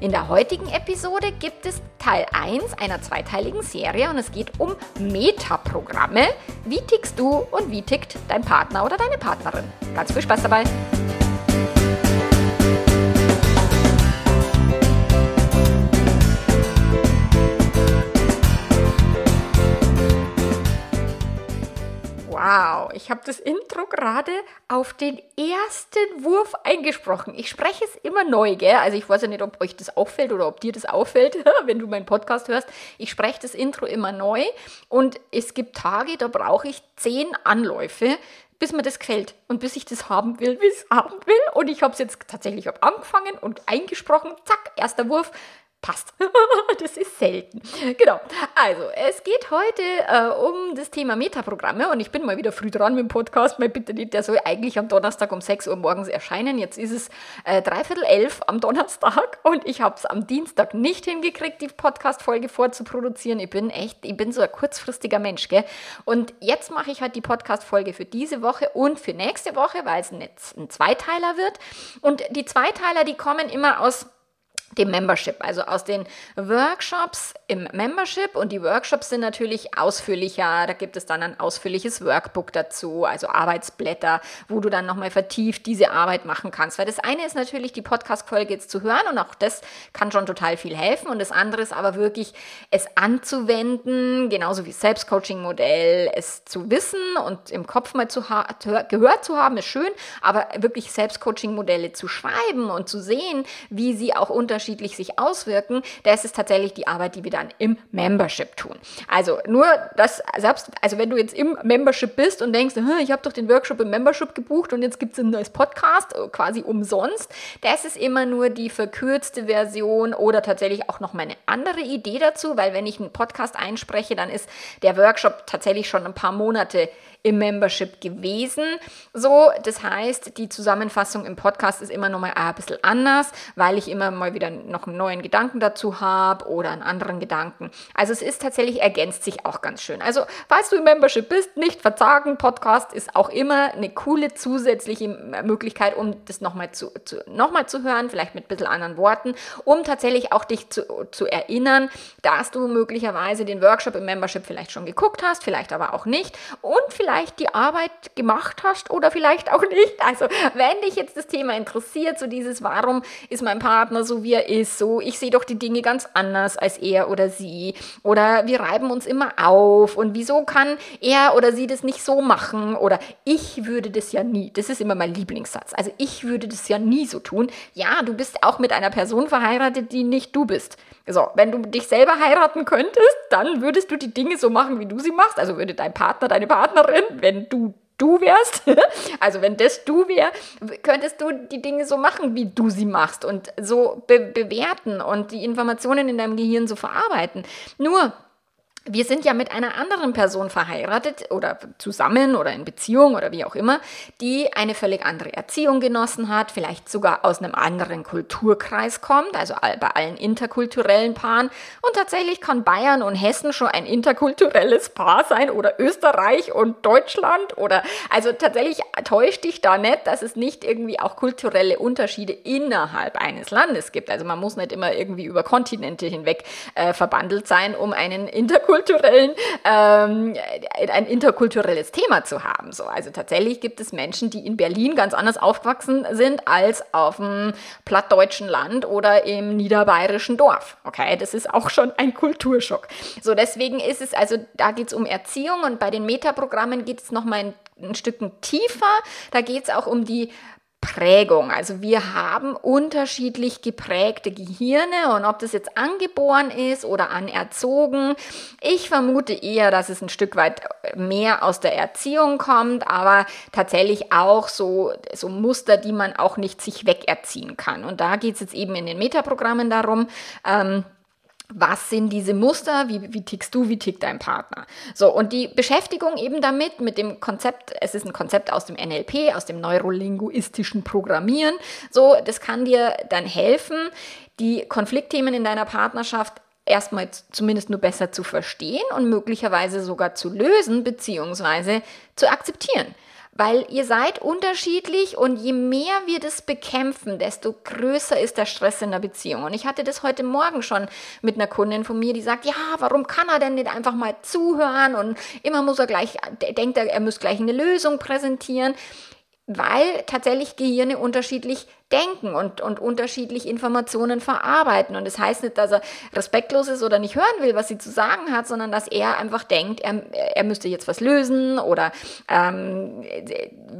In der heutigen Episode gibt es Teil 1 einer zweiteiligen Serie und es geht um Metaprogramme. Wie tickst du und wie tickt dein Partner oder deine Partnerin? Ganz viel Spaß dabei! Wow, ich habe das Intro gerade auf den ersten Wurf eingesprochen. Ich spreche es immer neu, gell? Also ich weiß ja nicht, ob euch das auffällt oder ob dir das auffällt, wenn du meinen Podcast hörst. Ich spreche das Intro immer neu und es gibt Tage, da brauche ich zehn Anläufe, bis mir das gefällt und bis ich das haben will, wie es haben will. Und ich habe es jetzt tatsächlich angefangen und eingesprochen. Zack, erster Wurf passt. das ist selten. Genau. Also, es geht heute äh, um das Thema Metaprogramme und ich bin mal wieder früh dran mit dem Podcast. Mal bitte nicht, der soll eigentlich am Donnerstag um 6 Uhr morgens erscheinen. Jetzt ist es äh, dreiviertel elf am Donnerstag und ich habe es am Dienstag nicht hingekriegt, die Podcast-Folge vorzuproduzieren. Ich bin echt, ich bin so ein kurzfristiger Mensch, gell? Und jetzt mache ich halt die Podcast-Folge für diese Woche und für nächste Woche, weil es ein, ein Zweiteiler wird. Und die Zweiteiler, die kommen immer aus dem Membership, also aus den Workshops im Membership. Und die Workshops sind natürlich ausführlicher. Da gibt es dann ein ausführliches Workbook dazu, also Arbeitsblätter, wo du dann nochmal vertieft diese Arbeit machen kannst. Weil das eine ist natürlich, die Podcast-Folge jetzt zu hören und auch das kann schon total viel helfen. Und das andere ist aber wirklich, es anzuwenden, genauso wie Selbstcoaching-Modell, es zu wissen und im Kopf mal zu gehört zu haben, ist schön, aber wirklich Selbstcoaching-Modelle zu schreiben und zu sehen, wie sie auch unter unterschiedlich sich auswirken, das ist tatsächlich die Arbeit, die wir dann im Membership tun. Also nur das, selbst, also wenn du jetzt im Membership bist und denkst, ich habe doch den Workshop im Membership gebucht und jetzt gibt es ein neues Podcast, äh, quasi umsonst, das ist immer nur die verkürzte Version oder tatsächlich auch noch meine andere Idee dazu, weil wenn ich einen Podcast einspreche, dann ist der Workshop tatsächlich schon ein paar Monate im Membership gewesen. So, das heißt, die Zusammenfassung im Podcast ist immer noch mal ein bisschen anders, weil ich immer mal wieder noch einen neuen Gedanken dazu habe oder einen anderen Gedanken. Also es ist tatsächlich, ergänzt sich auch ganz schön. Also, falls du im Membership bist, nicht verzagen, Podcast ist auch immer eine coole zusätzliche Möglichkeit, um das nochmal zu, zu, noch zu hören, vielleicht mit ein bisschen anderen Worten, um tatsächlich auch dich zu, zu erinnern, dass du möglicherweise den Workshop im Membership vielleicht schon geguckt hast, vielleicht aber auch nicht und vielleicht vielleicht die Arbeit gemacht hast oder vielleicht auch nicht. Also wenn dich jetzt das Thema interessiert, so dieses, warum ist mein Partner so, wie er ist, so, ich sehe doch die Dinge ganz anders als er oder sie oder wir reiben uns immer auf und wieso kann er oder sie das nicht so machen oder ich würde das ja nie, das ist immer mein Lieblingssatz, also ich würde das ja nie so tun. Ja, du bist auch mit einer Person verheiratet, die nicht du bist. So, wenn du dich selber heiraten könntest, dann würdest du die Dinge so machen, wie du sie machst. Also würde dein Partner, deine Partnerin, wenn du du wärst, also wenn das du wär, könntest du die Dinge so machen, wie du sie machst und so be bewerten und die Informationen in deinem Gehirn so verarbeiten. Nur wir sind ja mit einer anderen Person verheiratet oder zusammen oder in Beziehung oder wie auch immer, die eine völlig andere Erziehung genossen hat, vielleicht sogar aus einem anderen Kulturkreis kommt, also bei allen interkulturellen Paaren. Und tatsächlich kann Bayern und Hessen schon ein interkulturelles Paar sein oder Österreich und Deutschland oder also tatsächlich täuscht dich da nicht, dass es nicht irgendwie auch kulturelle Unterschiede innerhalb eines Landes gibt. Also man muss nicht immer irgendwie über Kontinente hinweg äh, verbandelt sein, um einen interkulturellen interkulturellen, ähm, ein interkulturelles Thema zu haben. So, also tatsächlich gibt es Menschen, die in Berlin ganz anders aufgewachsen sind als auf dem plattdeutschen Land oder im niederbayerischen Dorf. Okay, das ist auch schon ein Kulturschock. So, deswegen ist es, also da geht es um Erziehung und bei den Metaprogrammen geht es nochmal ein, ein Stückchen tiefer. Da geht es auch um die Prägung. Also wir haben unterschiedlich geprägte Gehirne und ob das jetzt angeboren ist oder anerzogen. Ich vermute eher, dass es ein Stück weit mehr aus der Erziehung kommt, aber tatsächlich auch so, so Muster, die man auch nicht sich wegerziehen kann. Und da geht es jetzt eben in den Metaprogrammen darum, ähm, was sind diese Muster, wie, wie tickst du, wie tickt dein Partner. So, und die Beschäftigung eben damit, mit dem Konzept, es ist ein Konzept aus dem NLP, aus dem neurolinguistischen Programmieren, so, das kann dir dann helfen, die Konfliktthemen in deiner Partnerschaft erstmal zumindest nur besser zu verstehen und möglicherweise sogar zu lösen bzw. zu akzeptieren weil ihr seid unterschiedlich und je mehr wir das bekämpfen, desto größer ist der Stress in der Beziehung. Und ich hatte das heute Morgen schon mit einer Kundin von mir, die sagt, ja, warum kann er denn nicht einfach mal zuhören und immer muss er gleich, denkt er, er muss gleich eine Lösung präsentieren, weil tatsächlich Gehirne unterschiedlich denken und, und unterschiedlich Informationen verarbeiten. Und das heißt nicht, dass er respektlos ist oder nicht hören will, was sie zu sagen hat, sondern dass er einfach denkt, er, er müsste jetzt was lösen oder ähm,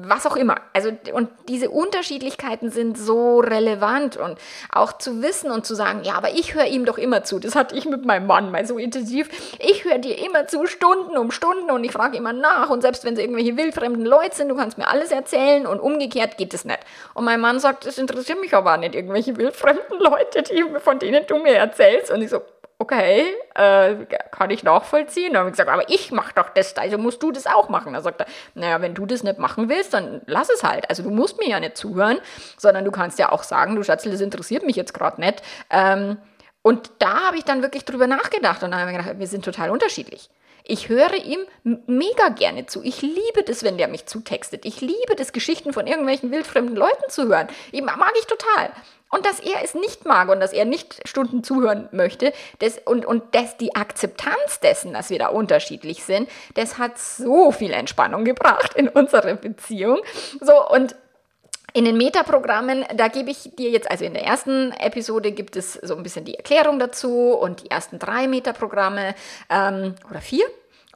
was auch immer. Also, und diese Unterschiedlichkeiten sind so relevant und auch zu wissen und zu sagen, ja, aber ich höre ihm doch immer zu. Das hatte ich mit meinem Mann mal so intensiv. Ich höre dir immer zu, Stunden um Stunden und ich frage immer nach. Und selbst wenn es irgendwelche wildfremden Leute sind, du kannst mir alles erzählen und umgekehrt geht es nicht. Und mein Mann sagt, es interessieren mich aber nicht irgendwelche wildfremden Leute, die, von denen du mir erzählst. Und ich so, okay, äh, kann ich nachvollziehen. Dann habe ich gesagt, aber ich mache doch das, also musst du das auch machen. Da sagt er, naja, wenn du das nicht machen willst, dann lass es halt. Also du musst mir ja nicht zuhören, sondern du kannst ja auch sagen, du Schatzel, das interessiert mich jetzt gerade nicht. Ähm, und da habe ich dann wirklich drüber nachgedacht und dann habe ich gedacht, wir sind total unterschiedlich. Ich höre ihm mega gerne zu. Ich liebe das, wenn der mich zutextet. Ich liebe das, Geschichten von irgendwelchen wildfremden Leuten zu hören. Ich, mag ich total. Und dass er es nicht mag und dass er nicht Stunden zuhören möchte das, und, und das, die Akzeptanz dessen, dass wir da unterschiedlich sind, das hat so viel Entspannung gebracht in unsere Beziehung. So, und in den Metaprogrammen, da gebe ich dir jetzt, also in der ersten Episode gibt es so ein bisschen die Erklärung dazu und die ersten drei Metaprogramme ähm, oder vier.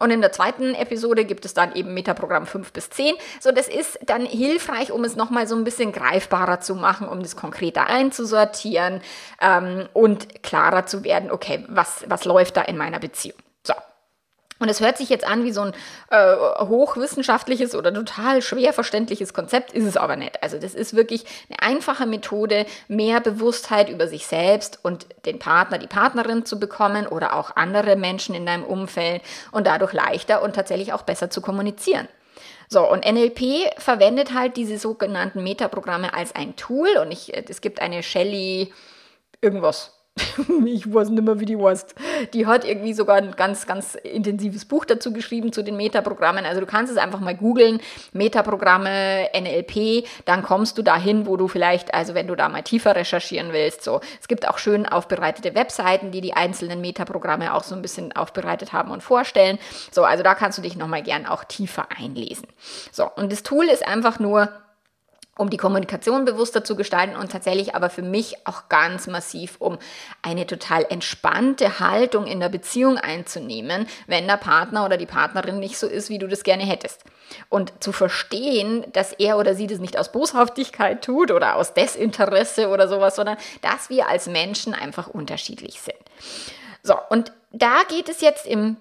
Und in der zweiten Episode gibt es dann eben Metaprogramm 5 bis 10. So, das ist dann hilfreich, um es nochmal so ein bisschen greifbarer zu machen, um das konkreter einzusortieren ähm, und klarer zu werden, okay, was, was läuft da in meiner Beziehung. Und es hört sich jetzt an wie so ein äh, hochwissenschaftliches oder total schwer verständliches Konzept, ist es aber nicht. Also das ist wirklich eine einfache Methode, mehr Bewusstheit über sich selbst und den Partner, die Partnerin zu bekommen oder auch andere Menschen in deinem Umfeld und dadurch leichter und tatsächlich auch besser zu kommunizieren. So, und NLP verwendet halt diese sogenannten Metaprogramme als ein Tool und ich, es gibt eine Shelly irgendwas, ich weiß nicht mehr, wie die heißt. Die hat irgendwie sogar ein ganz, ganz intensives Buch dazu geschrieben zu den Metaprogrammen. Also du kannst es einfach mal googeln, Metaprogramme, NLP, dann kommst du dahin, wo du vielleicht, also wenn du da mal tiefer recherchieren willst, so. Es gibt auch schön aufbereitete Webseiten, die die einzelnen Metaprogramme auch so ein bisschen aufbereitet haben und vorstellen. So, also da kannst du dich nochmal gern auch tiefer einlesen. So, und das Tool ist einfach nur um die Kommunikation bewusster zu gestalten und tatsächlich aber für mich auch ganz massiv, um eine total entspannte Haltung in der Beziehung einzunehmen, wenn der Partner oder die Partnerin nicht so ist, wie du das gerne hättest. Und zu verstehen, dass er oder sie das nicht aus Boshaftigkeit tut oder aus Desinteresse oder sowas, sondern dass wir als Menschen einfach unterschiedlich sind. So, und da geht es jetzt im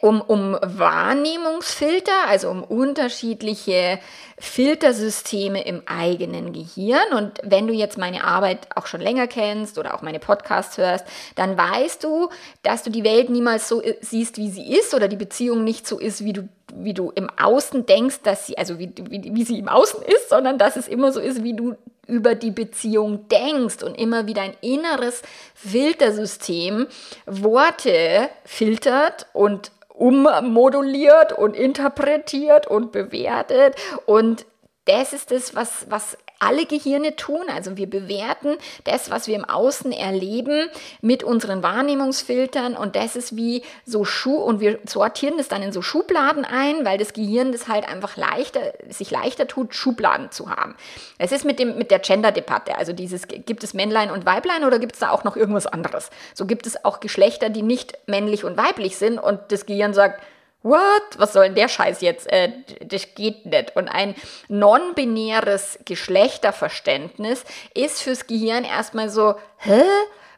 um, um Wahrnehmungsfilter, also um unterschiedliche Filtersysteme im eigenen Gehirn. Und wenn du jetzt meine Arbeit auch schon länger kennst oder auch meine Podcasts hörst, dann weißt du, dass du die Welt niemals so äh, siehst, wie sie ist oder die Beziehung nicht so ist, wie du, wie du im Außen denkst, dass sie, also wie, wie, wie sie im Außen ist, sondern dass es immer so ist, wie du über die Beziehung denkst und immer wieder ein inneres Filtersystem Worte filtert und ummoduliert und interpretiert und bewertet. Und das ist das, was, was alle Gehirne tun. Also wir bewerten das, was wir im Außen erleben, mit unseren Wahrnehmungsfiltern und das ist wie so Schuh und wir sortieren das dann in so Schubladen ein, weil das Gehirn das halt einfach leichter, sich leichter tut, Schubladen zu haben. Es ist mit dem, mit der Gender-Debatte, also dieses, gibt es Männlein und Weiblein oder gibt es da auch noch irgendwas anderes? So gibt es auch Geschlechter, die nicht männlich und weiblich sind und das Gehirn sagt, what? Was soll denn der Scheiß jetzt? Äh, das geht nicht. Und ein non-binäres Geschlechterverständnis ist fürs Gehirn erstmal so, hä?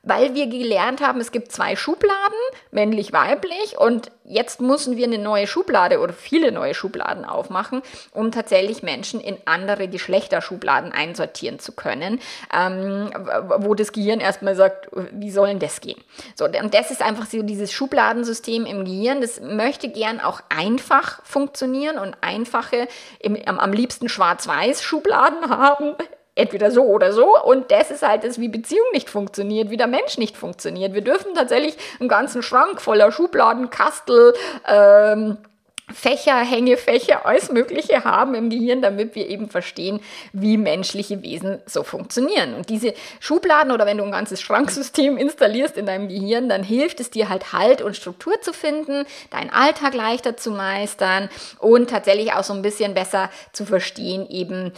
Weil wir gelernt haben, es gibt zwei Schubladen, männlich, weiblich, und jetzt müssen wir eine neue Schublade oder viele neue Schubladen aufmachen, um tatsächlich Menschen in andere Geschlechterschubladen einsortieren zu können, ähm, wo das Gehirn erstmal sagt, wie soll denn das gehen? So, und das ist einfach so dieses Schubladensystem im Gehirn, das möchte gern auch einfach funktionieren und einfache, im, am, am liebsten schwarz-weiß Schubladen haben, entweder so oder so. Und das ist halt das, wie Beziehung nicht funktioniert, wie der Mensch nicht funktioniert. Wir dürfen tatsächlich einen ganzen Schrank voller Schubladen, Kastel, ähm, Fächer, Hängefächer, alles Mögliche haben im Gehirn, damit wir eben verstehen, wie menschliche Wesen so funktionieren. Und diese Schubladen oder wenn du ein ganzes Schranksystem installierst in deinem Gehirn, dann hilft es dir halt Halt und Struktur zu finden, deinen Alltag leichter zu meistern und tatsächlich auch so ein bisschen besser zu verstehen, eben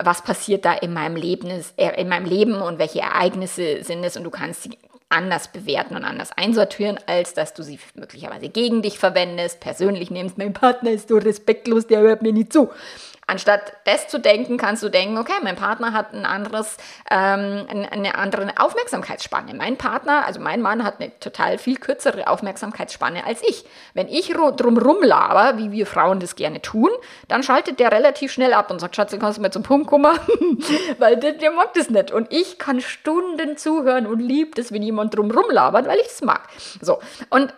was passiert da in meinem Leben, äh, in meinem Leben und welche Ereignisse sind es und du kannst sie anders bewerten und anders einsortieren, als dass du sie möglicherweise gegen dich verwendest, persönlich nimmst, mein Partner ist so respektlos, der hört mir nicht zu. Anstatt das zu denken, kannst du denken, okay, mein Partner hat ein anderes, ähm, eine andere Aufmerksamkeitsspanne. Mein Partner, also mein Mann hat eine total viel kürzere Aufmerksamkeitsspanne als ich. Wenn ich drumrum laber, wie wir Frauen das gerne tun, dann schaltet der relativ schnell ab und sagt, Schatz, kannst du mir zum Punkt kommen? weil der, der, mag das nicht. Und ich kann Stunden zuhören und liebt es, wenn jemand drumrum labert, weil ich das mag. So. Und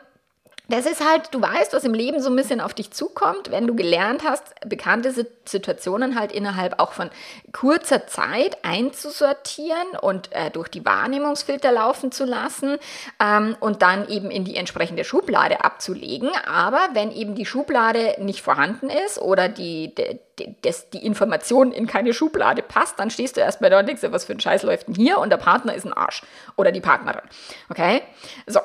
das ist halt, du weißt, was im Leben so ein bisschen auf dich zukommt, wenn du gelernt hast, bekannte Situationen halt innerhalb auch von kurzer Zeit einzusortieren und äh, durch die Wahrnehmungsfilter laufen zu lassen ähm, und dann eben in die entsprechende Schublade abzulegen. Aber wenn eben die Schublade nicht vorhanden ist oder die, die, das, die Information in keine Schublade passt, dann stehst du erstmal da und denkst, was für ein Scheiß läuft denn hier und der Partner ist ein Arsch oder die Partnerin. Okay? So,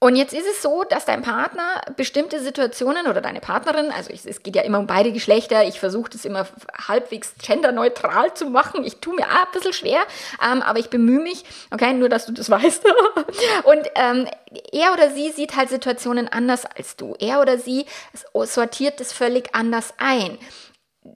und jetzt ist es so, dass dein Partner bestimmte Situationen oder deine Partnerin, also ich, es geht ja immer um beide Geschlechter, ich versuche das immer halbwegs genderneutral zu machen. Ich tue mir auch ein bisschen schwer, ähm, aber ich bemühe mich, okay, nur dass du das weißt. Und ähm, er oder sie sieht halt Situationen anders als du. Er oder sie sortiert das völlig anders ein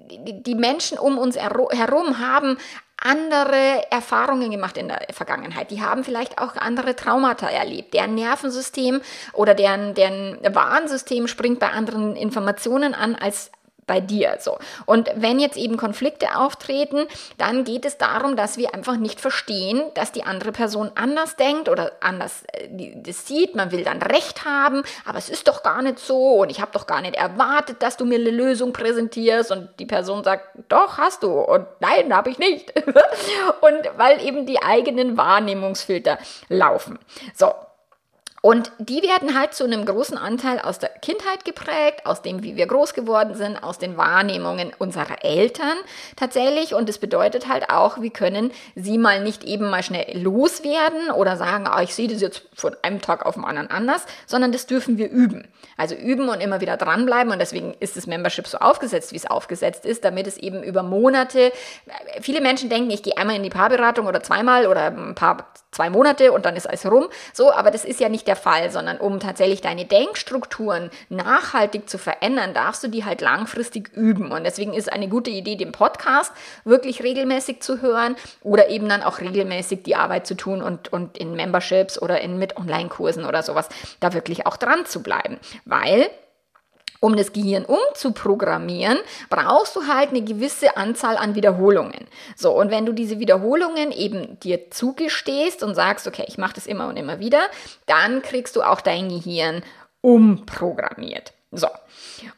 die Menschen um uns herum haben andere Erfahrungen gemacht in der Vergangenheit. Die haben vielleicht auch andere Traumata erlebt. Deren Nervensystem oder deren, deren Warnsystem springt bei anderen Informationen an als bei dir so. Und wenn jetzt eben Konflikte auftreten, dann geht es darum, dass wir einfach nicht verstehen, dass die andere Person anders denkt oder anders äh, das sieht. Man will dann Recht haben, aber es ist doch gar nicht so und ich habe doch gar nicht erwartet, dass du mir eine Lösung präsentierst und die Person sagt, doch hast du und nein, habe ich nicht. und weil eben die eigenen Wahrnehmungsfilter laufen. So, und die werden halt zu einem großen Anteil aus der Kindheit geprägt, aus dem, wie wir groß geworden sind, aus den Wahrnehmungen unserer Eltern tatsächlich. Und das bedeutet halt auch, wir können sie mal nicht eben mal schnell loswerden oder sagen, ah, ich sehe das jetzt von einem Tag auf den anderen anders, sondern das dürfen wir üben. Also üben und immer wieder dranbleiben. Und deswegen ist das Membership so aufgesetzt, wie es aufgesetzt ist, damit es eben über Monate, viele Menschen denken, ich gehe einmal in die Paarberatung oder zweimal oder ein paar, zwei Monate und dann ist alles rum. So, aber das ist ja nicht der Fall, sondern um tatsächlich deine Denkstrukturen nachhaltig zu verändern, darfst du die halt langfristig üben. Und deswegen ist eine gute Idee, den Podcast wirklich regelmäßig zu hören oder eben dann auch regelmäßig die Arbeit zu tun und, und in Memberships oder in, mit Online-Kursen oder sowas da wirklich auch dran zu bleiben weil um das Gehirn umzuprogrammieren, brauchst du halt eine gewisse Anzahl an Wiederholungen. So, und wenn du diese Wiederholungen eben dir zugestehst und sagst, okay, ich mache das immer und immer wieder, dann kriegst du auch dein Gehirn umprogrammiert. So.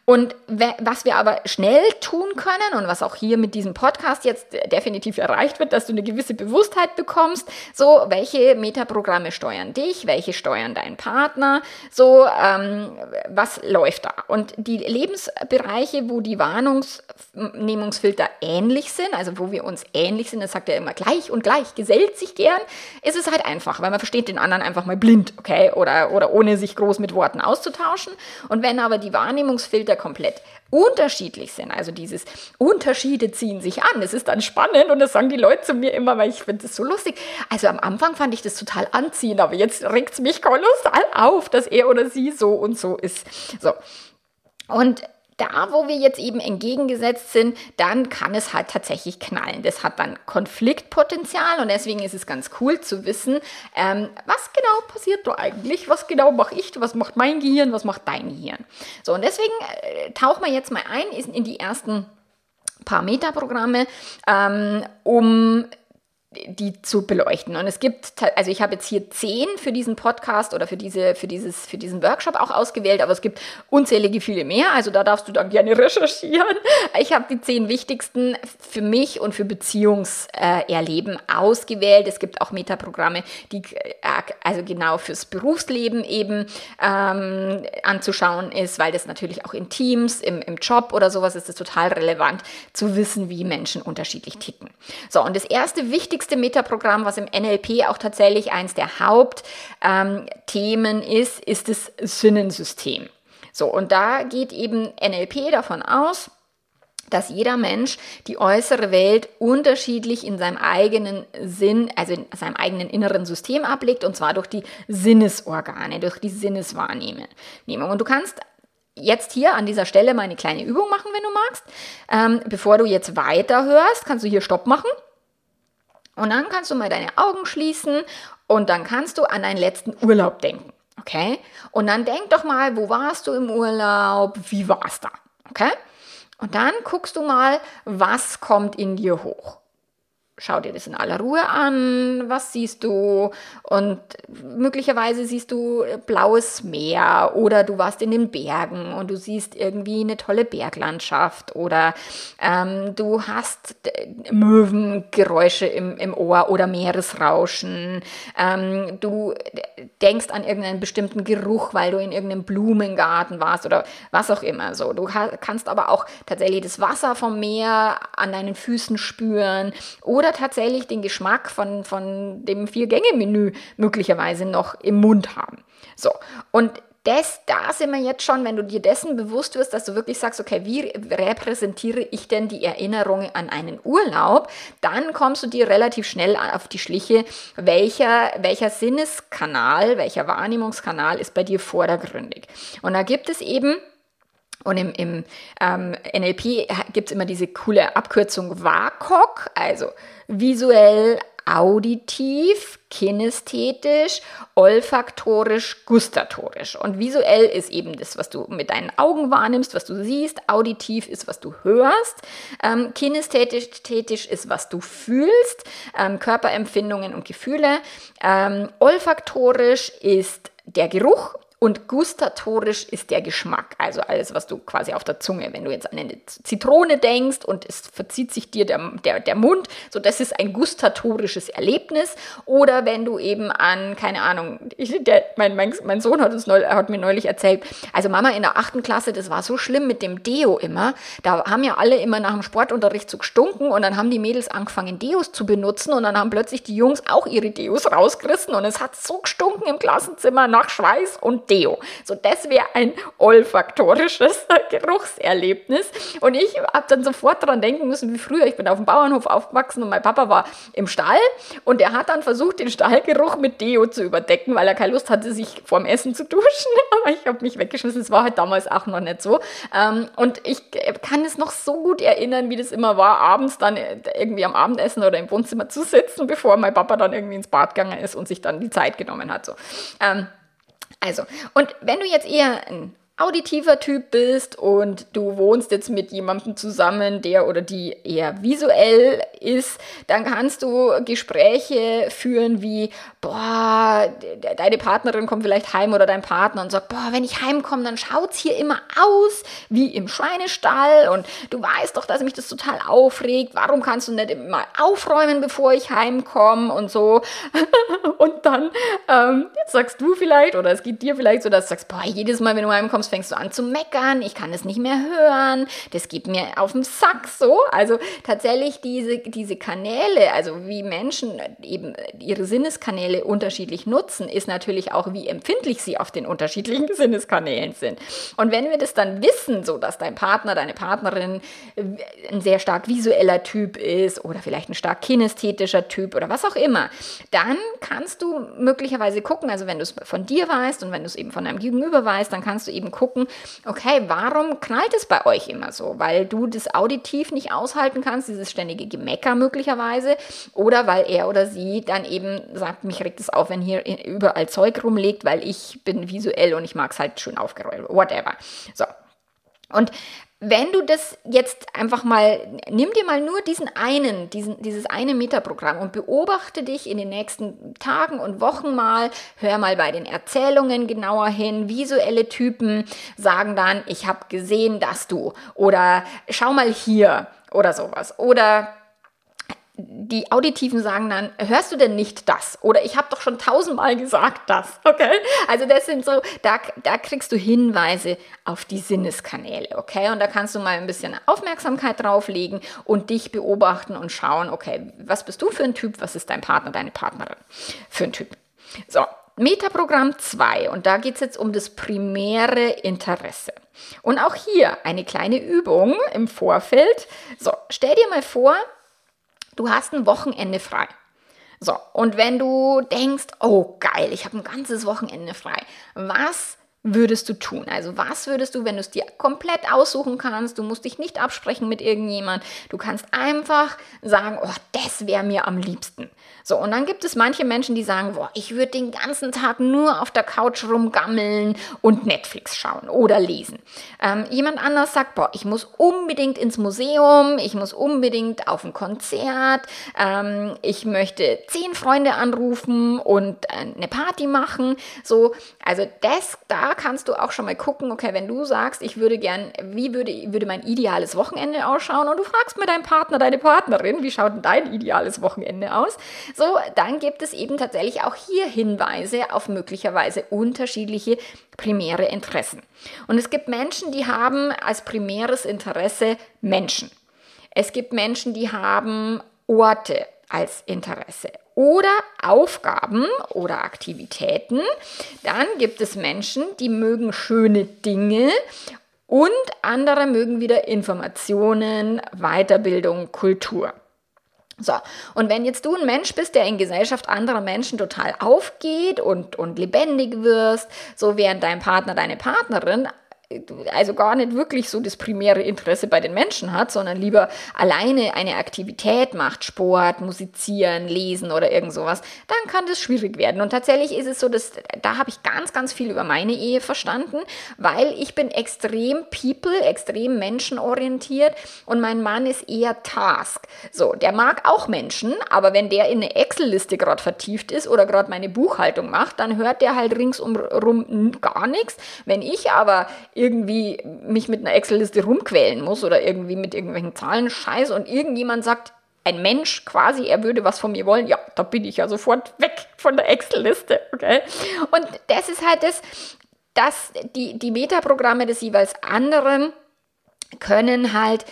Und was wir aber schnell tun können und was auch hier mit diesem Podcast jetzt definitiv erreicht wird, dass du eine gewisse Bewusstheit bekommst, so welche Metaprogramme steuern dich, welche steuern deinen Partner, so ähm, was läuft da. Und die Lebensbereiche, wo die Warnungsnehmungsfilter ähnlich sind, also wo wir uns ähnlich sind, das sagt er immer gleich und gleich, gesellt sich gern, ist es halt einfach, weil man versteht den anderen einfach mal blind, okay, oder, oder ohne sich groß mit Worten auszutauschen. Und wenn aber die Wahrnehmungsfilter komplett unterschiedlich sind, also dieses Unterschiede ziehen sich an, es ist dann spannend und das sagen die Leute zu mir immer, weil ich finde das so lustig. Also am Anfang fand ich das total anziehend, aber jetzt regt es mich kolossal auf, dass er oder sie so und so ist. So. Und da, wo wir jetzt eben entgegengesetzt sind, dann kann es halt tatsächlich knallen. Das hat dann Konfliktpotenzial und deswegen ist es ganz cool zu wissen, ähm, was genau passiert da eigentlich, was genau mache ich, was macht mein Gehirn, was macht dein Gehirn. So, und deswegen äh, tauchen wir jetzt mal ein in die ersten paar Metaprogramme, ähm, um die zu beleuchten. Und es gibt, also ich habe jetzt hier zehn für diesen Podcast oder für, diese, für, dieses, für diesen Workshop auch ausgewählt, aber es gibt unzählige viele mehr. Also da darfst du dann gerne recherchieren. Ich habe die zehn wichtigsten für mich und für Beziehungserleben ausgewählt. Es gibt auch Metaprogramme, die also genau fürs Berufsleben eben ähm, anzuschauen ist, weil das natürlich auch in Teams, im, im Job oder sowas ist es total relevant zu wissen, wie Menschen unterschiedlich ticken. So, und das erste wichtigste wichtigste Metaprogramm, was im NLP auch tatsächlich eins der Hauptthemen ähm, ist, ist das Sinnensystem. So, und da geht eben NLP davon aus, dass jeder Mensch die äußere Welt unterschiedlich in seinem eigenen Sinn, also in seinem eigenen inneren System ablegt, und zwar durch die Sinnesorgane, durch die Sinneswahrnehmung. Und du kannst jetzt hier an dieser Stelle mal eine kleine Übung machen, wenn du magst. Ähm, bevor du jetzt weiterhörst, kannst du hier Stopp machen und dann kannst du mal deine Augen schließen und dann kannst du an deinen letzten Urlaub denken. Okay? Und dann denk doch mal, wo warst du im Urlaub? Wie war es da? Okay? Und dann guckst du mal, was kommt in dir hoch schau dir das in aller Ruhe an, was siehst du? Und möglicherweise siehst du blaues Meer oder du warst in den Bergen und du siehst irgendwie eine tolle Berglandschaft oder ähm, du hast Möwengeräusche im, im Ohr oder Meeresrauschen, ähm, du denkst an irgendeinen bestimmten Geruch, weil du in irgendeinem Blumengarten warst oder was auch immer. So. Du kannst aber auch tatsächlich das Wasser vom Meer an deinen Füßen spüren oder oder tatsächlich den Geschmack von, von dem Vier-Gänge-Menü möglicherweise noch im Mund haben. So, und das, da sind wir jetzt schon, wenn du dir dessen bewusst wirst, dass du wirklich sagst, okay, wie repräsentiere ich denn die Erinnerungen an einen Urlaub, dann kommst du dir relativ schnell auf die Schliche, welcher, welcher Sinneskanal, welcher Wahrnehmungskanal ist bei dir vordergründig. Und da gibt es eben und im, im ähm, NLP gibt es immer diese coole Abkürzung WAKOK, also visuell, auditiv, kinästhetisch, olfaktorisch, gustatorisch. Und visuell ist eben das, was du mit deinen Augen wahrnimmst, was du siehst. Auditiv ist, was du hörst. Ähm, kinästhetisch ist, was du fühlst. Ähm, Körperempfindungen und Gefühle. Ähm, olfaktorisch ist der Geruch und gustatorisch ist der Geschmack, also alles, was du quasi auf der Zunge, wenn du jetzt an eine Zitrone denkst und es verzieht sich dir der, der, der Mund, so das ist ein gustatorisches Erlebnis. Oder wenn du eben an, keine Ahnung, ich, der, mein, mein, mein Sohn hat, uns neulich, hat mir neulich erzählt, also Mama in der achten Klasse, das war so schlimm mit dem Deo immer. Da haben ja alle immer nach dem Sportunterricht so gestunken und dann haben die Mädels angefangen, Deos zu benutzen und dann haben plötzlich die Jungs auch ihre Deos rausgerissen und es hat so gestunken im Klassenzimmer nach Schweiß und Deo. Deo. So, das wäre ein olfaktorisches Geruchserlebnis. Und ich habe dann sofort daran denken müssen, wie früher. Ich bin auf dem Bauernhof aufgewachsen und mein Papa war im Stall und er hat dann versucht, den Stallgeruch mit Deo zu überdecken, weil er keine Lust hatte, sich vorm Essen zu duschen. Aber ich habe mich weggeschmissen. Es war halt damals auch noch nicht so. Ähm, und ich kann es noch so gut erinnern, wie das immer war, abends dann irgendwie am Abendessen oder im Wohnzimmer zu sitzen, bevor mein Papa dann irgendwie ins Bad gegangen ist und sich dann die Zeit genommen hat. So. Ähm, also, und wenn du jetzt eher ein auditiver Typ bist und du wohnst jetzt mit jemandem zusammen, der oder die eher visuell ist, dann kannst du Gespräche führen wie, boah, deine Partnerin kommt vielleicht heim oder dein Partner und sagt, boah, wenn ich heimkomme, dann schaut's hier immer aus wie im Schweinestall und du weißt doch, dass mich das total aufregt. Warum kannst du nicht immer aufräumen, bevor ich heimkomme und so? und dann ähm, sagst du vielleicht oder es geht dir vielleicht so, dass du sagst, boah, jedes Mal, wenn du heimkommst, kommst, fängst du an zu meckern, ich kann es nicht mehr hören, das geht mir auf den Sack so. Also tatsächlich diese, diese Kanäle, also wie Menschen eben ihre Sinneskanäle unterschiedlich nutzen, ist natürlich auch, wie empfindlich sie auf den unterschiedlichen Sinneskanälen sind. Und wenn wir das dann wissen, so dass dein Partner, deine Partnerin ein sehr stark visueller Typ ist oder vielleicht ein stark kinästhetischer Typ oder was auch immer, dann kannst du möglicherweise gucken, also wenn du es von dir weißt und wenn du es eben von deinem Gegenüber weißt, dann kannst du eben gucken, okay, warum knallt es bei euch immer so? Weil du das auditiv nicht aushalten kannst, dieses ständige Gemecker möglicherweise, oder weil er oder sie dann eben sagt, mich regt es auf, wenn hier überall Zeug rumliegt, weil ich bin visuell und ich mag es halt schön aufgeräumt, whatever. So. Und wenn du das jetzt einfach mal, nimm dir mal nur diesen einen, diesen, dieses eine Metaprogramm und beobachte dich in den nächsten Tagen und Wochen mal, hör mal bei den Erzählungen genauer hin, visuelle Typen sagen dann, ich habe gesehen, dass du. Oder schau mal hier oder sowas. Oder die Auditiven sagen dann, hörst du denn nicht das? Oder ich habe doch schon tausendmal gesagt das, okay? Also das sind so, da, da kriegst du Hinweise auf die Sinneskanäle, okay? Und da kannst du mal ein bisschen Aufmerksamkeit drauflegen und dich beobachten und schauen, okay, was bist du für ein Typ? Was ist dein Partner, deine Partnerin für ein Typ? So, Metaprogramm 2 und da geht es jetzt um das primäre Interesse. Und auch hier eine kleine Übung im Vorfeld. So, stell dir mal vor, Du hast ein Wochenende frei. So, und wenn du denkst, oh geil, ich habe ein ganzes Wochenende frei, was würdest du tun? Also was würdest du, wenn du es dir komplett aussuchen kannst, du musst dich nicht absprechen mit irgendjemand, du kannst einfach sagen, oh, das wäre mir am liebsten. So, und dann gibt es manche Menschen, die sagen, boah, ich würde den ganzen Tag nur auf der Couch rumgammeln und Netflix schauen oder lesen. Ähm, jemand anders sagt, boah, ich muss unbedingt ins Museum, ich muss unbedingt auf ein Konzert, ähm, ich möchte zehn Freunde anrufen und äh, eine Party machen. So, also das, da kannst du auch schon mal gucken, okay, wenn du sagst, ich würde gern, wie würde, würde mein ideales Wochenende ausschauen und du fragst mir deinen Partner, deine Partnerin, wie schaut denn dein ideales Wochenende aus? So, dann gibt es eben tatsächlich auch hier Hinweise auf möglicherweise unterschiedliche primäre Interessen. Und es gibt Menschen, die haben als primäres Interesse Menschen. Es gibt Menschen, die haben Orte als Interesse oder Aufgaben oder Aktivitäten. Dann gibt es Menschen, die mögen schöne Dinge und andere mögen wieder Informationen, Weiterbildung, Kultur. So, und wenn jetzt du ein Mensch bist, der in Gesellschaft anderer Menschen total aufgeht und, und lebendig wirst, so während dein Partner, deine Partnerin also gar nicht wirklich so das primäre Interesse bei den Menschen hat, sondern lieber alleine eine Aktivität macht, Sport, musizieren, lesen oder irgend sowas, dann kann das schwierig werden. Und tatsächlich ist es so, dass da habe ich ganz, ganz viel über meine Ehe verstanden, weil ich bin extrem people, extrem menschenorientiert und mein Mann ist eher Task. So, der mag auch Menschen, aber wenn der in eine Excel-Liste gerade vertieft ist oder gerade meine Buchhaltung macht, dann hört der halt ringsum gar nichts. Wenn ich aber irgendwie mich mit einer Excel-Liste rumquälen muss oder irgendwie mit irgendwelchen Zahlen scheiß und irgendjemand sagt, ein Mensch quasi, er würde was von mir wollen, ja, da bin ich ja sofort weg von der Excel-Liste, okay? Und das ist halt das, dass die, die Metaprogramme des jeweils anderen können halt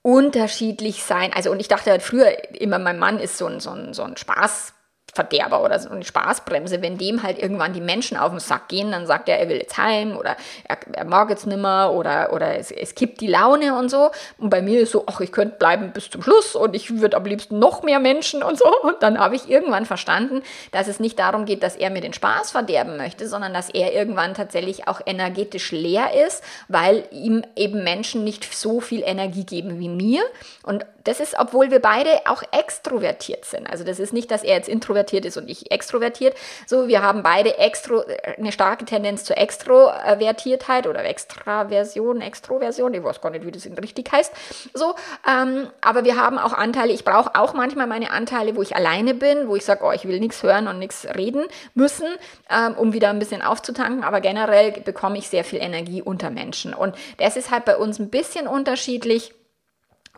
unterschiedlich sein. Also, und ich dachte halt früher immer, mein Mann ist so ein, so ein, so ein Spaß- Verderber oder so eine Spaßbremse. Wenn dem halt irgendwann die Menschen auf den Sack gehen, dann sagt er, er will jetzt heim oder er, er mag jetzt nimmer oder, oder es, es kippt die Laune und so. Und bei mir ist so, ach, ich könnte bleiben bis zum Schluss und ich würde am liebsten noch mehr Menschen und so. Und dann habe ich irgendwann verstanden, dass es nicht darum geht, dass er mir den Spaß verderben möchte, sondern dass er irgendwann tatsächlich auch energetisch leer ist, weil ihm eben Menschen nicht so viel Energie geben wie mir. Und das ist, obwohl wir beide auch extrovertiert sind. Also das ist nicht, dass er jetzt introvertiert ist und ich extrovertiert. So, wir haben beide extro, eine starke Tendenz zur Extrovertiertheit oder Extraversion, Extroversion. Ich weiß gar nicht, wie das richtig heißt. So, ähm, aber wir haben auch Anteile. Ich brauche auch manchmal meine Anteile, wo ich alleine bin, wo ich sage, oh, ich will nichts hören und nichts reden müssen, ähm, um wieder ein bisschen aufzutanken. Aber generell bekomme ich sehr viel Energie unter Menschen. Und das ist halt bei uns ein bisschen unterschiedlich.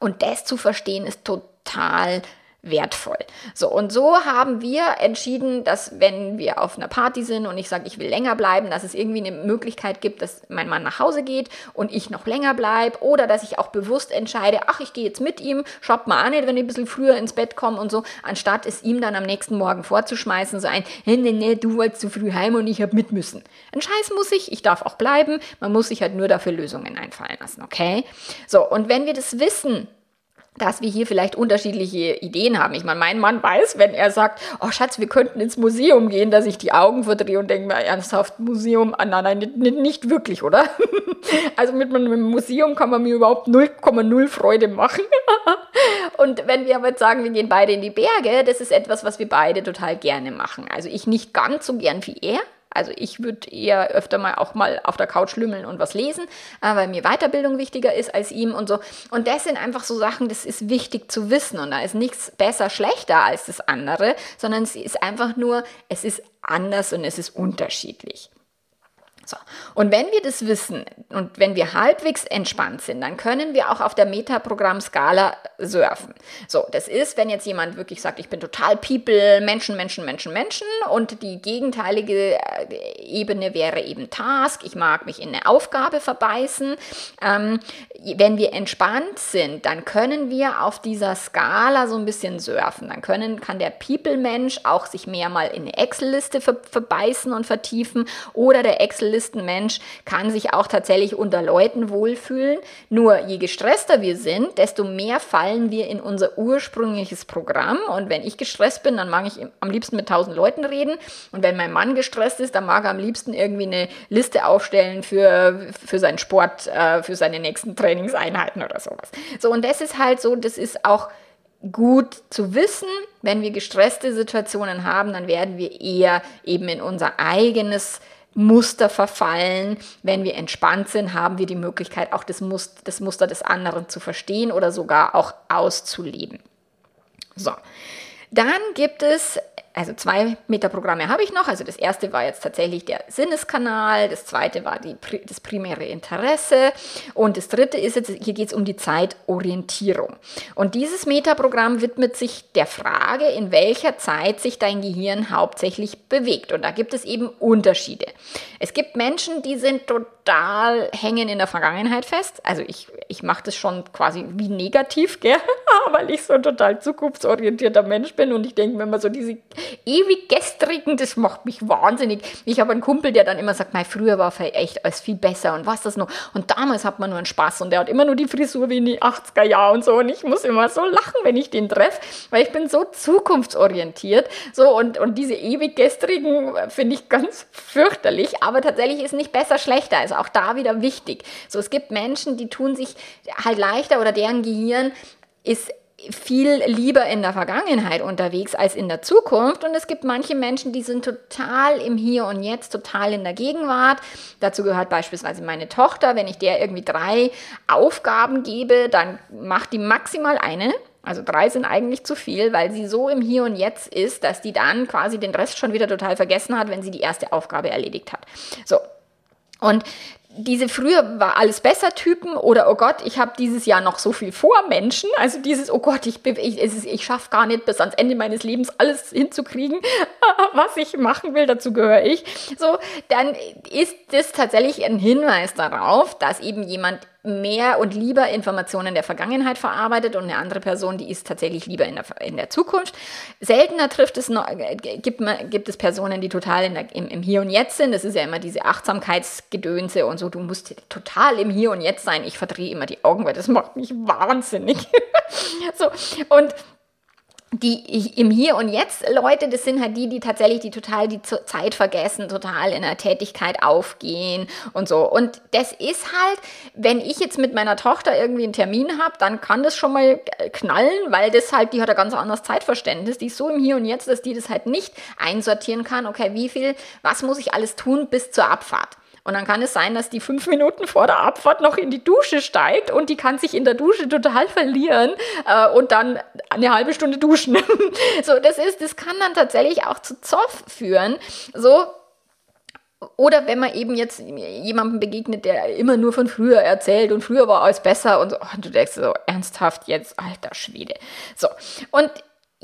Und das zu verstehen ist total wertvoll. So, und so haben wir entschieden, dass wenn wir auf einer Party sind und ich sage, ich will länger bleiben, dass es irgendwie eine Möglichkeit gibt, dass mein Mann nach Hause geht und ich noch länger bleibe oder dass ich auch bewusst entscheide, ach, ich gehe jetzt mit ihm, schaut mal an, wenn ich ein bisschen früher ins Bett komme und so, anstatt es ihm dann am nächsten Morgen vorzuschmeißen, so ein, nee, nee, nee, du wolltest zu früh heim und ich habe mit müssen. Ein Scheiß muss ich, ich darf auch bleiben, man muss sich halt nur dafür Lösungen einfallen lassen, okay? So, und wenn wir das wissen, dass wir hier vielleicht unterschiedliche Ideen haben. Ich meine, mein Mann weiß, wenn er sagt, oh Schatz, wir könnten ins Museum gehen, dass ich die Augen verdrehe und denke mir, ernsthaft, Museum, ah, nein, nein, nicht, nicht wirklich, oder? also mit einem Museum kann man mir überhaupt 0,0 Freude machen. und wenn wir aber jetzt sagen, wir gehen beide in die Berge, das ist etwas, was wir beide total gerne machen. Also ich nicht ganz so gern wie er, also ich würde eher öfter mal auch mal auf der Couch lümmeln und was lesen, äh, weil mir Weiterbildung wichtiger ist als ihm und so. Und das sind einfach so Sachen, das ist wichtig zu wissen. Und da ist nichts besser, schlechter als das andere, sondern es ist einfach nur, es ist anders und es ist unterschiedlich. So. Und wenn wir das wissen und wenn wir halbwegs entspannt sind, dann können wir auch auf der Metaprogramm-Skala surfen. So, das ist, wenn jetzt jemand wirklich sagt, ich bin total People, Menschen, Menschen, Menschen, Menschen und die gegenteilige äh, Ebene wäre eben Task, ich mag mich in eine Aufgabe verbeißen. Ähm, wenn wir entspannt sind, dann können wir auf dieser Skala so ein bisschen surfen. Dann können, kann der People-Mensch auch sich mehr mal in eine Excel-Liste ver verbeißen und vertiefen oder der Excel Listenmensch kann sich auch tatsächlich unter Leuten wohlfühlen. Nur je gestresster wir sind, desto mehr fallen wir in unser ursprüngliches Programm. Und wenn ich gestresst bin, dann mag ich am liebsten mit tausend Leuten reden. Und wenn mein Mann gestresst ist, dann mag er am liebsten irgendwie eine Liste aufstellen für, für seinen Sport, äh, für seine nächsten Trainingseinheiten oder sowas. So, und das ist halt so, das ist auch gut zu wissen, wenn wir gestresste Situationen haben, dann werden wir eher eben in unser eigenes Muster verfallen. Wenn wir entspannt sind, haben wir die Möglichkeit, auch das Muster, das Muster des anderen zu verstehen oder sogar auch auszuleben. So, dann gibt es also zwei Metaprogramme habe ich noch. Also das erste war jetzt tatsächlich der Sinneskanal, das zweite war die, das primäre Interesse und das dritte ist jetzt, hier geht es um die Zeitorientierung. Und dieses Metaprogramm widmet sich der Frage, in welcher Zeit sich dein Gehirn hauptsächlich bewegt. Und da gibt es eben Unterschiede. Es gibt Menschen, die sind total hängen in der Vergangenheit fest. Also ich, ich mache das schon quasi wie negativ, gell? weil ich so ein total zukunftsorientierter Mensch bin und ich denke mir immer so diese ewig gestrigen, das macht mich wahnsinnig. Ich habe einen Kumpel, der dann immer sagt, mein früher war echt alles viel besser und was das noch. Und damals hat man nur einen Spaß und der hat immer nur die Frisur wie in die 80er Jahre und so und ich muss immer so lachen, wenn ich den treffe, weil ich bin so zukunftsorientiert. So und, und diese ewig gestrigen finde ich ganz fürchterlich, aber tatsächlich ist nicht besser schlechter, also auch da wieder wichtig. So, es gibt Menschen, die tun sich halt leichter oder deren Gehirn ist viel lieber in der Vergangenheit unterwegs als in der Zukunft. Und es gibt manche Menschen, die sind total im Hier und Jetzt, total in der Gegenwart. Dazu gehört beispielsweise meine Tochter. Wenn ich der irgendwie drei Aufgaben gebe, dann macht die maximal eine. Also drei sind eigentlich zu viel, weil sie so im Hier und Jetzt ist, dass die dann quasi den Rest schon wieder total vergessen hat, wenn sie die erste Aufgabe erledigt hat. So. Und diese früher war alles besser Typen oder oh Gott, ich habe dieses Jahr noch so viel vor Menschen, also dieses oh Gott, ich, ich, ich schaffe gar nicht bis ans Ende meines Lebens alles hinzukriegen, was ich machen will, dazu gehöre ich. So, dann ist das tatsächlich ein Hinweis darauf, dass eben jemand mehr und lieber Informationen der Vergangenheit verarbeitet und eine andere Person, die ist tatsächlich lieber in der, in der Zukunft. Seltener trifft es noch, gibt, gibt es Personen, die total der, im, im Hier und Jetzt sind. Das ist ja immer diese Achtsamkeitsgedönse und so. Du musst total im Hier und Jetzt sein. Ich verdrehe immer die Augen, weil das macht mich wahnsinnig. so, und die im Hier und Jetzt Leute, das sind halt die, die tatsächlich die total die Zeit vergessen, total in der Tätigkeit aufgehen und so. Und das ist halt, wenn ich jetzt mit meiner Tochter irgendwie einen Termin habe, dann kann das schon mal knallen, weil das halt, die hat ein ganz anderes Zeitverständnis. Die ist so im Hier und Jetzt, dass die das halt nicht einsortieren kann. Okay, wie viel, was muss ich alles tun bis zur Abfahrt? Und dann kann es sein, dass die fünf Minuten vor der Abfahrt noch in die Dusche steigt und die kann sich in der Dusche total verlieren äh, und dann eine halbe Stunde duschen. so, das ist, das kann dann tatsächlich auch zu Zoff führen. So, oder wenn man eben jetzt jemandem begegnet, der immer nur von früher erzählt und früher war alles besser und so, und du denkst so, ernsthaft jetzt, alter Schwede. So, und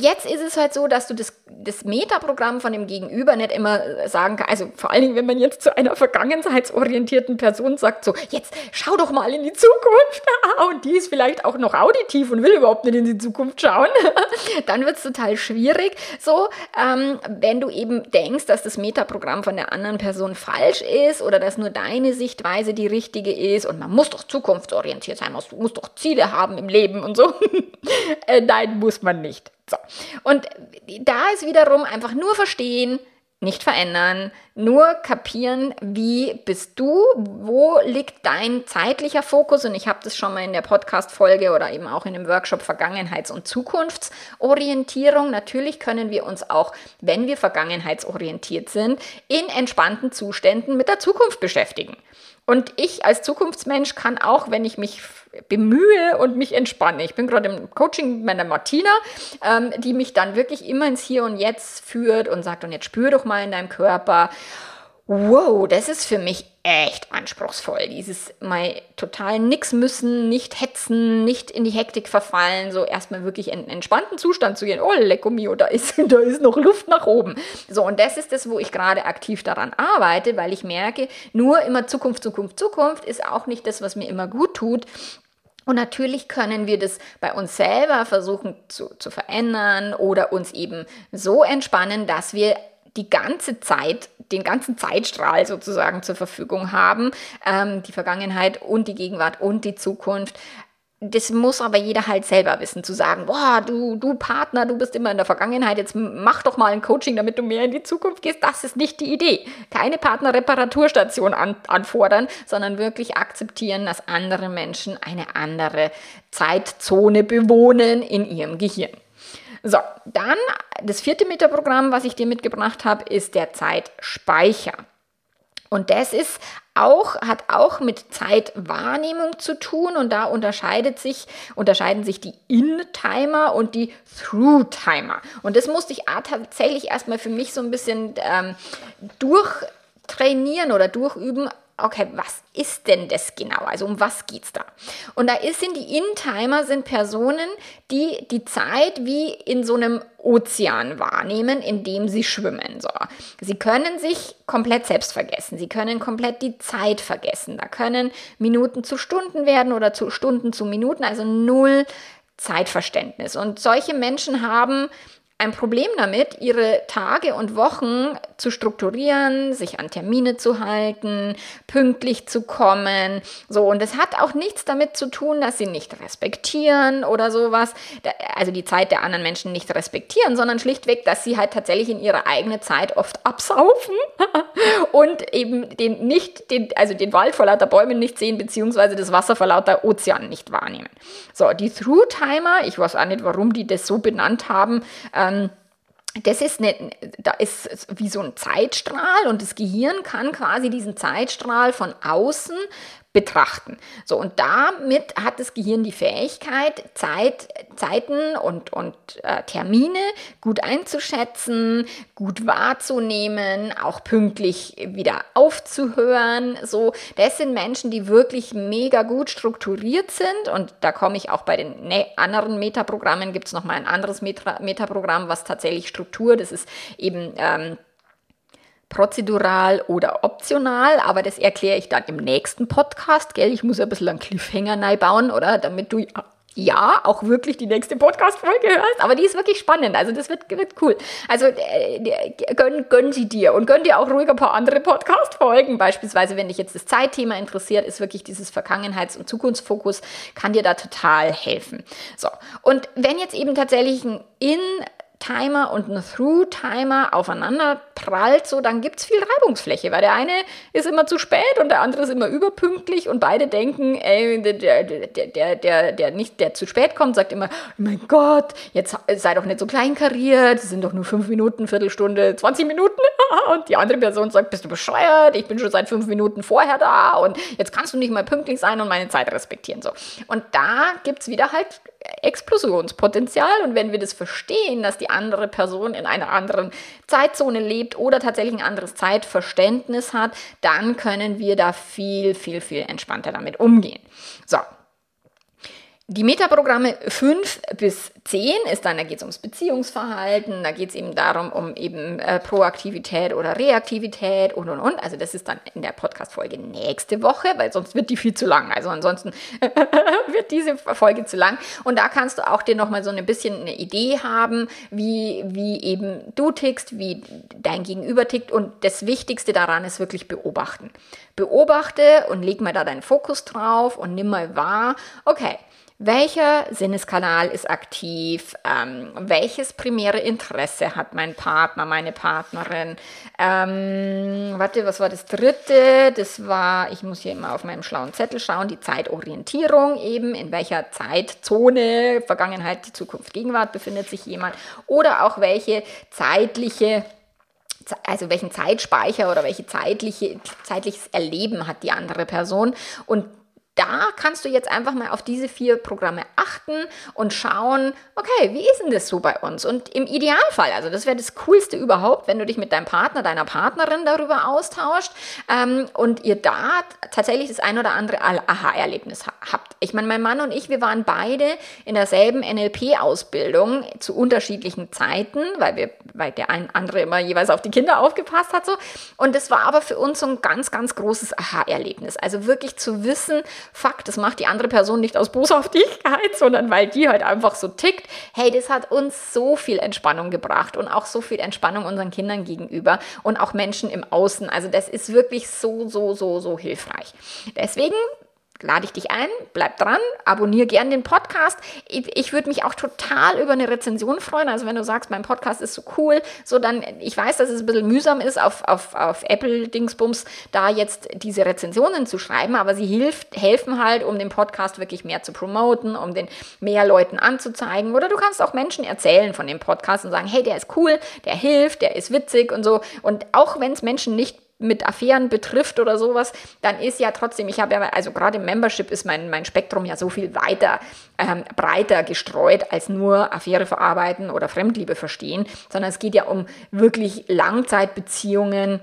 jetzt ist es halt so, dass du das, das Metaprogramm von dem Gegenüber nicht immer sagen kannst, also vor allen Dingen, wenn man jetzt zu einer vergangenheitsorientierten Person sagt, so, jetzt schau doch mal in die Zukunft, und die ist vielleicht auch noch auditiv und will überhaupt nicht in die Zukunft schauen, dann wird es total schwierig, so, ähm, wenn du eben denkst, dass das Metaprogramm von der anderen Person falsch ist oder dass nur deine Sichtweise die richtige ist und man muss doch zukunftsorientiert sein, man muss doch Ziele haben im Leben und so. äh, nein, muss man nicht. So. Und da ist wiederum einfach nur verstehen, nicht verändern, nur kapieren, wie bist du, wo liegt dein zeitlicher Fokus und ich habe das schon mal in der Podcast Folge oder eben auch in dem Workshop Vergangenheits- und Zukunftsorientierung. Natürlich können wir uns auch, wenn wir vergangenheitsorientiert sind, in entspannten Zuständen mit der Zukunft beschäftigen. Und ich als Zukunftsmensch kann auch, wenn ich mich bemühe und mich entspanne. Ich bin gerade im Coaching mit meiner Martina, ähm, die mich dann wirklich immer ins Hier und Jetzt führt und sagt, und jetzt spür doch mal in deinem Körper. Wow, das ist für mich echt anspruchsvoll. Dieses mal total nix müssen, nicht hetzen, nicht in die Hektik verfallen, so erstmal wirklich in einen entspannten Zustand zu gehen. Oh, lecko mio, da ist, da ist noch Luft nach oben. So, und das ist das, wo ich gerade aktiv daran arbeite, weil ich merke, nur immer Zukunft, Zukunft, Zukunft ist auch nicht das, was mir immer gut tut. Und natürlich können wir das bei uns selber versuchen zu, zu verändern oder uns eben so entspannen, dass wir die ganze Zeit, den ganzen Zeitstrahl sozusagen zur Verfügung haben, ähm, die Vergangenheit und die Gegenwart und die Zukunft das muss aber jeder halt selber wissen, zu sagen, boah, du, du Partner, du bist immer in der Vergangenheit, jetzt mach doch mal ein Coaching, damit du mehr in die Zukunft gehst. Das ist nicht die Idee. Keine Partnerreparaturstation an, anfordern, sondern wirklich akzeptieren, dass andere Menschen eine andere Zeitzone bewohnen in ihrem Gehirn. So, dann das vierte Metaprogramm, was ich dir mitgebracht habe, ist der Zeitspeicher. Und das ist auch, hat auch mit Zeitwahrnehmung zu tun und da unterscheidet sich, unterscheiden sich die In-Timer und die Through-Timer. Und das musste ich tatsächlich erstmal für mich so ein bisschen ähm, durchtrainieren oder durchüben, okay, was ist denn das genau? Also um was geht es da? Und da sind die In-Timer sind Personen, die die Zeit wie in so einem Ozean wahrnehmen, in dem sie schwimmen. So. Sie können sich komplett selbst vergessen. Sie können komplett die Zeit vergessen. Da können Minuten zu Stunden werden oder zu Stunden zu Minuten, also null Zeitverständnis. Und solche Menschen haben ein Problem damit, ihre Tage und Wochen zu strukturieren, sich an Termine zu halten, pünktlich zu kommen. So, und es hat auch nichts damit zu tun, dass sie nicht respektieren oder sowas, also die Zeit der anderen Menschen nicht respektieren, sondern schlichtweg, dass sie halt tatsächlich in ihre eigene Zeit oft absaufen und eben den nicht, den, also den Wald vor lauter Bäumen nicht sehen, beziehungsweise das Wasser vor lauter Ozean nicht wahrnehmen. So, die Through-Timer, ich weiß auch nicht, warum die das so benannt haben, äh, ähm, das ist nicht, da ist wie so ein Zeitstrahl und das Gehirn kann quasi diesen Zeitstrahl von außen betrachten. So, und damit hat das Gehirn die Fähigkeit, Zeit, Zeiten und, und äh, Termine gut einzuschätzen, gut wahrzunehmen, auch pünktlich wieder aufzuhören. So, das sind Menschen, die wirklich mega gut strukturiert sind. Und da komme ich auch bei den ne anderen Metaprogrammen, gibt es nochmal ein anderes Meta Metaprogramm, was tatsächlich Struktur, das ist eben ähm, prozedural oder optional, aber das erkläre ich dann im nächsten Podcast, gell? Ich muss ein bisschen einen Cliffhanger bauen, oder? Damit du ja auch wirklich die nächste Podcast-Folge hörst, aber die ist wirklich spannend, also das wird, wird cool. Also äh, gönn, gönn sie dir und gönn dir auch ruhig ein paar andere Podcast-Folgen, beispielsweise wenn dich jetzt das Zeitthema interessiert, ist wirklich dieses Vergangenheits- und Zukunftsfokus, kann dir da total helfen. So, und wenn jetzt eben tatsächlich ein In- Timer und ein Through-Timer aufeinander prallt, so, dann gibt es viel Reibungsfläche, weil der eine ist immer zu spät und der andere ist immer überpünktlich und beide denken, ey, der, der, der, der, der nicht, der zu spät kommt, sagt immer, mein Gott, jetzt sei doch nicht so kleinkariert, es sind doch nur fünf Minuten, Viertelstunde, 20 Minuten. Und die andere Person sagt, bist du bescheuert, ich bin schon seit fünf Minuten vorher da und jetzt kannst du nicht mal pünktlich sein und meine Zeit respektieren. So. Und da gibt es wieder halt Explosionspotenzial und wenn wir das verstehen, dass die andere Person in einer anderen Zeitzone lebt oder tatsächlich ein anderes Zeitverständnis hat, dann können wir da viel, viel, viel entspannter damit umgehen. So. Die Metaprogramme 5 bis 10 ist dann, da geht es ums Beziehungsverhalten, da geht es eben darum, um eben äh, Proaktivität oder Reaktivität und und und. Also das ist dann in der Podcast-Folge nächste Woche, weil sonst wird die viel zu lang. Also ansonsten wird diese Folge zu lang. Und da kannst du auch dir nochmal so ein bisschen eine Idee haben, wie, wie eben du tickst, wie dein Gegenüber tickt. Und das Wichtigste daran ist wirklich beobachten. Beobachte und leg mal da deinen Fokus drauf und nimm mal wahr, okay, welcher Sinneskanal ist aktiv? Ähm, welches primäre Interesse hat mein Partner, meine Partnerin? Ähm, warte, was war das dritte? Das war, ich muss hier immer auf meinem schlauen Zettel schauen, die Zeitorientierung eben. In welcher Zeitzone, Vergangenheit, Zukunft, Gegenwart befindet sich jemand? Oder auch welche zeitliche also welchen Zeitspeicher oder welche zeitliche, zeitliches Erleben hat die andere Person. Und da kannst du jetzt einfach mal auf diese vier Programme achten und schauen, okay, wie ist denn das so bei uns? Und im Idealfall, also das wäre das Coolste überhaupt, wenn du dich mit deinem Partner, deiner Partnerin darüber austauscht ähm, und ihr da tatsächlich das ein oder andere Aha-Erlebnis habt. Ich meine, mein Mann und ich, wir waren beide in derselben NLP-Ausbildung zu unterschiedlichen Zeiten, weil wir, weil der ein andere immer jeweils auf die Kinder aufgepasst hat so. Und das war aber für uns so ein ganz, ganz großes Aha-Erlebnis. Also wirklich zu wissen, Fakt, das macht die andere Person nicht aus Boshaftigkeit, sondern weil die halt einfach so tickt. Hey, das hat uns so viel Entspannung gebracht und auch so viel Entspannung unseren Kindern gegenüber und auch Menschen im Außen. Also das ist wirklich so, so, so, so hilfreich. Deswegen lade ich dich ein, bleib dran, abonniere gern den Podcast. Ich, ich würde mich auch total über eine Rezension freuen. Also wenn du sagst, mein Podcast ist so cool, so dann, ich weiß, dass es ein bisschen mühsam ist, auf, auf, auf Apple-Dingsbums da jetzt diese Rezensionen zu schreiben, aber sie hilft, helfen halt, um den Podcast wirklich mehr zu promoten, um den mehr Leuten anzuzeigen. Oder du kannst auch Menschen erzählen von dem Podcast und sagen, hey, der ist cool, der hilft, der ist witzig und so. Und auch wenn es Menschen nicht mit Affären betrifft oder sowas, dann ist ja trotzdem, ich habe ja, also gerade im Membership ist mein, mein Spektrum ja so viel weiter, ähm, breiter gestreut als nur Affäre verarbeiten oder Fremdliebe verstehen, sondern es geht ja um wirklich Langzeitbeziehungen,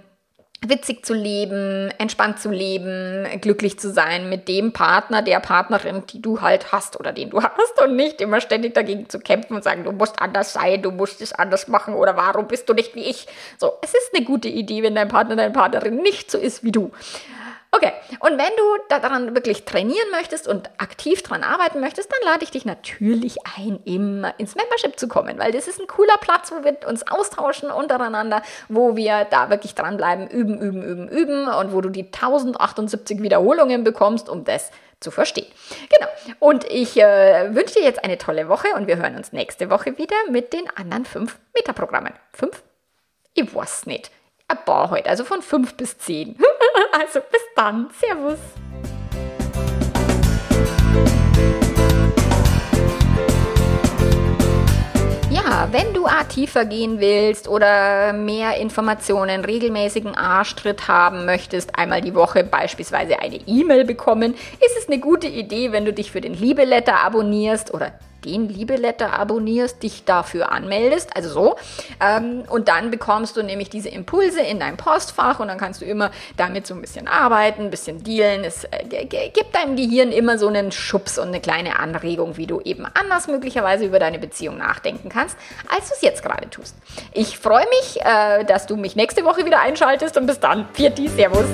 witzig zu leben, entspannt zu leben, glücklich zu sein mit dem Partner, der Partnerin, die du halt hast oder den du hast und nicht immer ständig dagegen zu kämpfen und sagen, du musst anders sein, du musst es anders machen oder warum bist du nicht wie ich. So, es ist eine gute Idee, wenn dein Partner, deine Partnerin nicht so ist wie du. Okay, und wenn du daran wirklich trainieren möchtest und aktiv daran arbeiten möchtest, dann lade ich dich natürlich ein, im, ins Membership zu kommen, weil das ist ein cooler Platz, wo wir uns austauschen untereinander, wo wir da wirklich dranbleiben, üben, üben, üben, üben und wo du die 1078 Wiederholungen bekommst, um das zu verstehen. Genau. Und ich äh, wünsche dir jetzt eine tolle Woche und wir hören uns nächste Woche wieder mit den anderen fünf Metaprogrammen. Fünf? Ich weiß nicht ein paar heute, also von 5 bis 10. also bis dann, Servus. Ja, wenn du tiefer gehen willst oder mehr Informationen, regelmäßigen Arschtritt haben möchtest, einmal die Woche beispielsweise eine E-Mail bekommen, ist es eine gute Idee, wenn du dich für den Liebeletter abonnierst oder den Liebeletter abonnierst, dich dafür anmeldest, also so. Ähm, und dann bekommst du nämlich diese Impulse in dein Postfach und dann kannst du immer damit so ein bisschen arbeiten, ein bisschen dealen. Es äh, gibt deinem Gehirn immer so einen Schubs und eine kleine Anregung, wie du eben anders möglicherweise über deine Beziehung nachdenken kannst, als du es jetzt gerade tust. Ich freue mich, äh, dass du mich nächste Woche wieder einschaltest und bis dann. Pfiat Servus.